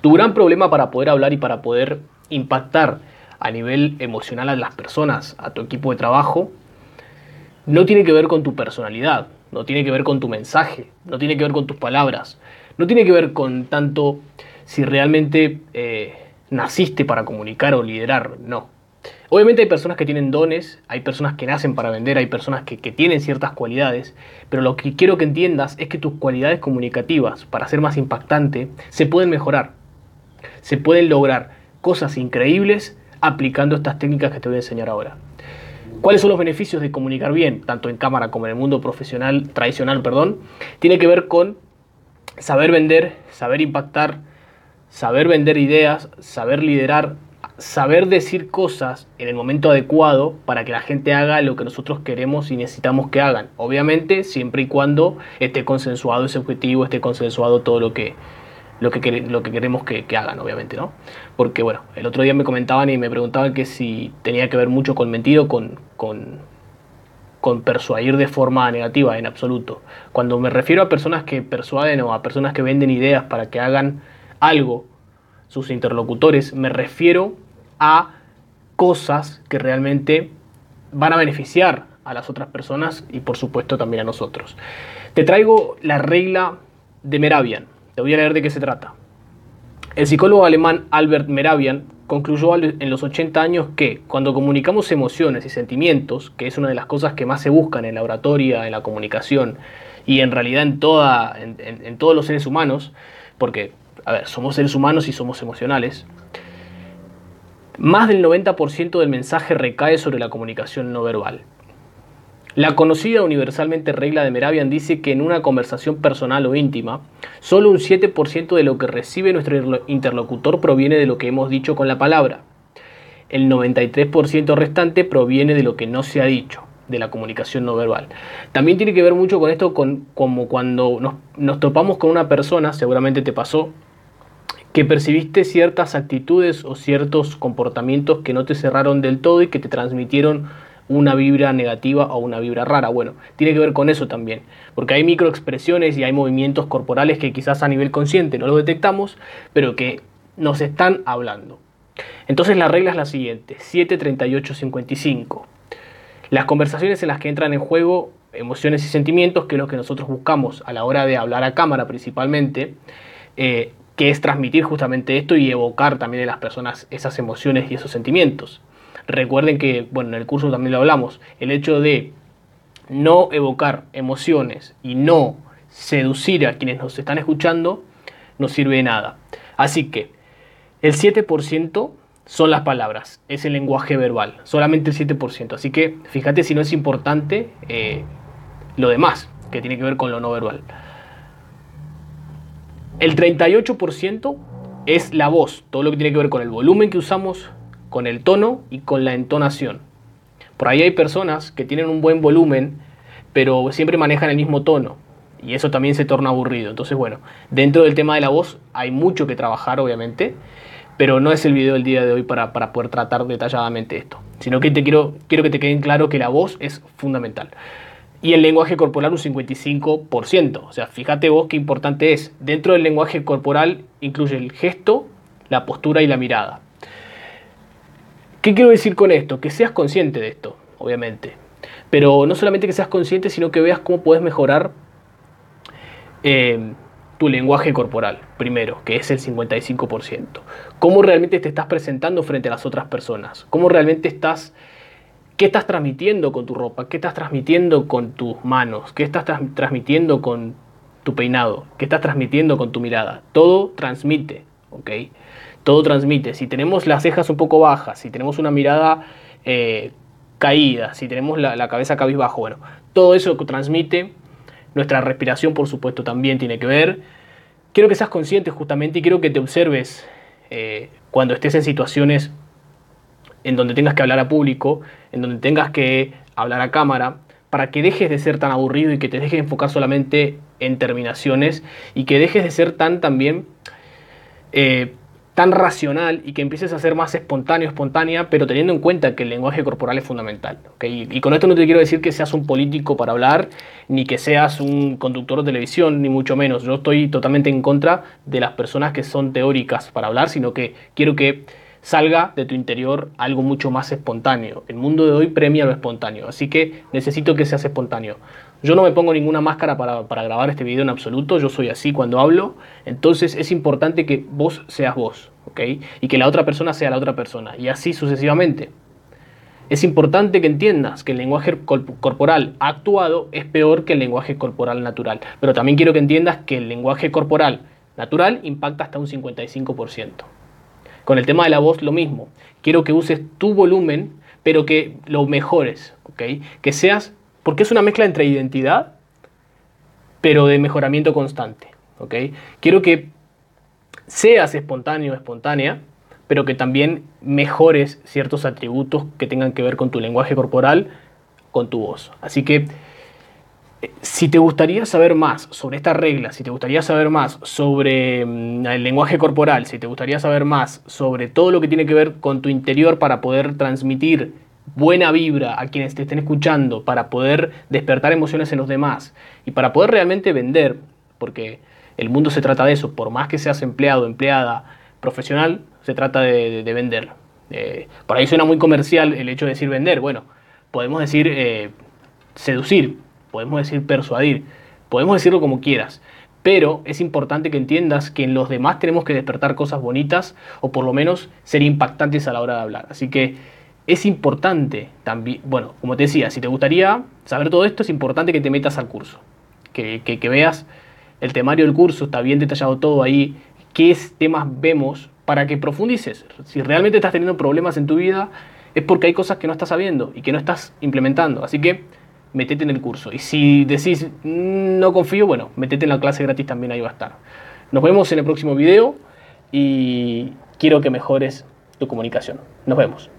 Tu gran problema para poder hablar y para poder impactar a nivel emocional a las personas, a tu equipo de trabajo, no tiene que ver con tu personalidad, no tiene que ver con tu mensaje, no tiene que ver con tus palabras, no tiene que ver con tanto si realmente eh, naciste para comunicar o liderar, no. Obviamente hay personas que tienen dones, hay personas que nacen para vender, hay personas que, que, tienen ciertas cualidades, pero lo que quiero que entiendas es que tus cualidades comunicativas, para ser más impactante, se pueden mejorar. Se pueden lograr cosas increíbles aplicando estas técnicas que te voy a enseñar ahora. ¿Cuáles son los beneficios de comunicar bien, tanto en cámara como en el mundo profesional, tradicional, perdón? Tiene que ver con saber vender, saber impactar, saber vender ideas, saber liderar, saber decir cosas en el momento adecuado para que la gente haga lo que nosotros queremos y necesitamos que hagan. Obviamente, siempre y cuando esté consensuado ese objetivo, esté consensuado todo lo que, lo que, lo que queremos que, hagan, obviamente, ¿no? Porque, bueno, el otro día me comentaban y me preguntaban que si tenía que ver mucho con mentido, con, con, con persuadir de forma negativa, en absoluto. Cuando me refiero a personas que persuaden o a personas que venden ideas para que hagan algo, sus interlocutores, me refiero a cosas que realmente van a beneficiar a las otras personas y por supuesto también a nosotros. Te traigo la regla de Meravian te voy a leer de qué se trata. El psicólogo alemán Albert Meravian concluyó en los 80 años que cuando comunicamos emociones y sentimientos, que es una de las cosas que más se buscan en la oratoria, en la comunicación y en realidad en, en, todos los seres humanos, porque, a ver, somos seres humanos y somos emocionales, más del 90% del mensaje recae sobre la comunicación no verbal. La conocida universalmente regla de Meravian dice que en una conversación personal o íntima, solo un 7% de lo que recibe nuestro interlocutor proviene de lo que hemos dicho con la palabra. El 93% restante proviene de lo que no se ha dicho, de la comunicación no verbal. También tiene que ver mucho con esto, con, como cuando nos, nos topamos con una persona, seguramente te pasó, que percibiste ciertas actitudes o ciertos comportamientos que no te cerraron del todo y que te transmitieron una vibra negativa o una vibra rara. Bueno, tiene que ver con eso también, porque hay microexpresiones y hay movimientos corporales que quizás a nivel consciente no lo detectamos, pero que nos están hablando. Entonces la regla es la siguiente, 73855. Las conversaciones en las que entran en juego emociones y sentimientos, que es lo que nosotros buscamos a la hora de hablar a cámara principalmente, eh, que es transmitir justamente esto y evocar también en las personas esas emociones y esos sentimientos. Recuerden que, bueno, en el curso también lo hablamos, el hecho de no evocar emociones y no seducir a quienes nos están escuchando no sirve de nada. Así que el 7% son las palabras, es el lenguaje verbal, solamente el 7%. Así que fíjate si no es importante eh, lo demás, que tiene que ver con lo no verbal. El 38% es la voz, todo lo que tiene que ver con el volumen que usamos, con el tono y con la entonación. Por ahí hay personas que tienen un buen volumen, pero siempre manejan el mismo tono. Y eso también se torna aburrido. Entonces, bueno, dentro del tema de la voz hay mucho que trabajar, obviamente, pero no es el video del día de hoy para, poder tratar detalladamente esto. Sino que te quiero, quiero que te quede claro que la voz es fundamental. Y el lenguaje corporal un 55%. O sea, fíjate vos qué importante es. Dentro del lenguaje corporal incluye el gesto, la postura y la mirada. ¿Qué quiero decir con esto? Que seas consciente de esto, obviamente. Pero no solamente que seas consciente, sino que veas cómo puedes mejorar eh, tu lenguaje corporal, primero, que es el 55%. Cómo realmente te estás presentando frente a las otras personas. Cómo realmente estás... ¿Qué estás transmitiendo con tu ropa? ¿Qué estás transmitiendo con tus manos? ¿Qué estás transmitiendo con tu peinado? ¿Qué estás transmitiendo con tu mirada? Todo transmite, ¿ok? todo transmite. Si tenemos las cejas un poco bajas, si tenemos una mirada eh, caída, si tenemos la, cabeza cabizbajo, bueno, todo eso que transmite, nuestra respiración por supuesto también tiene que ver. Quiero que seas consciente justamente y quiero que te observes eh, cuando estés en situaciones en donde tengas que hablar a público, en donde tengas que hablar a cámara, para que dejes de ser tan aburrido y que te dejes enfocar solamente en terminaciones y que dejes de ser tan también eh, tan racional y que empieces a ser más espontáneo, espontánea, pero teniendo en cuenta que el lenguaje corporal es fundamental. Y con esto no te quiero decir que seas un político para hablar, ni que seas un conductor de televisión, ni mucho menos. Yo estoy totalmente en contra de las personas que son teóricas para hablar, sino que quiero que salga de tu interior algo mucho más espontáneo. El mundo de hoy premia lo espontáneo, así que necesito que seas espontáneo. Yo no me pongo ninguna máscara para, grabar este video en absoluto, yo soy así cuando hablo, entonces es importante que vos seas vos, ¿ok? Y que la otra persona sea la otra persona, y así sucesivamente. Es importante que entiendas que el lenguaje corporal actuado es peor que el lenguaje corporal natural, pero también quiero que entiendas que el lenguaje corporal natural impacta hasta un 55%. Con el tema de la voz lo mismo. Quiero que uses tu volumen, pero que lo mejores, ¿ok? Que seas, porque es una mezcla entre identidad, pero de mejoramiento constante, ¿ok? Quiero que seas espontáneo, espontánea, pero que también mejores ciertos atributos que tengan que ver con tu lenguaje corporal, con tu voz. Así que si te gustaría saber más sobre esta regla, si te gustaría saber más sobre mm, el lenguaje corporal, si te gustaría saber más sobre todo lo que tiene que ver con tu interior para poder transmitir buena vibra a quienes te estén escuchando, para poder despertar emociones en los demás y para poder realmente vender, porque el mundo se trata de eso, por más que seas empleado, empleada, profesional, se trata de, vender. Eh, por ahí suena muy comercial el hecho de decir vender, bueno, podemos decir eh, seducir, podemos decir persuadir, podemos decirlo como quieras, pero es importante que entiendas que en los demás tenemos que despertar cosas bonitas o por lo menos ser impactantes a la hora de hablar. Así que es importante también, bueno, como te decía, si te gustaría saber todo esto, es importante que te metas al curso, que, veas el temario del curso, está bien detallado todo ahí, qué temas vemos para que profundices. Si realmente estás teniendo problemas en tu vida, es porque hay cosas que no estás sabiendo y que no estás implementando. Así que metete en el curso. Y si decís, mm, no confío, bueno, metete en la clase gratis, también ahí va a estar. Nos vemos en el próximo video y quiero que mejores tu comunicación. Nos vemos.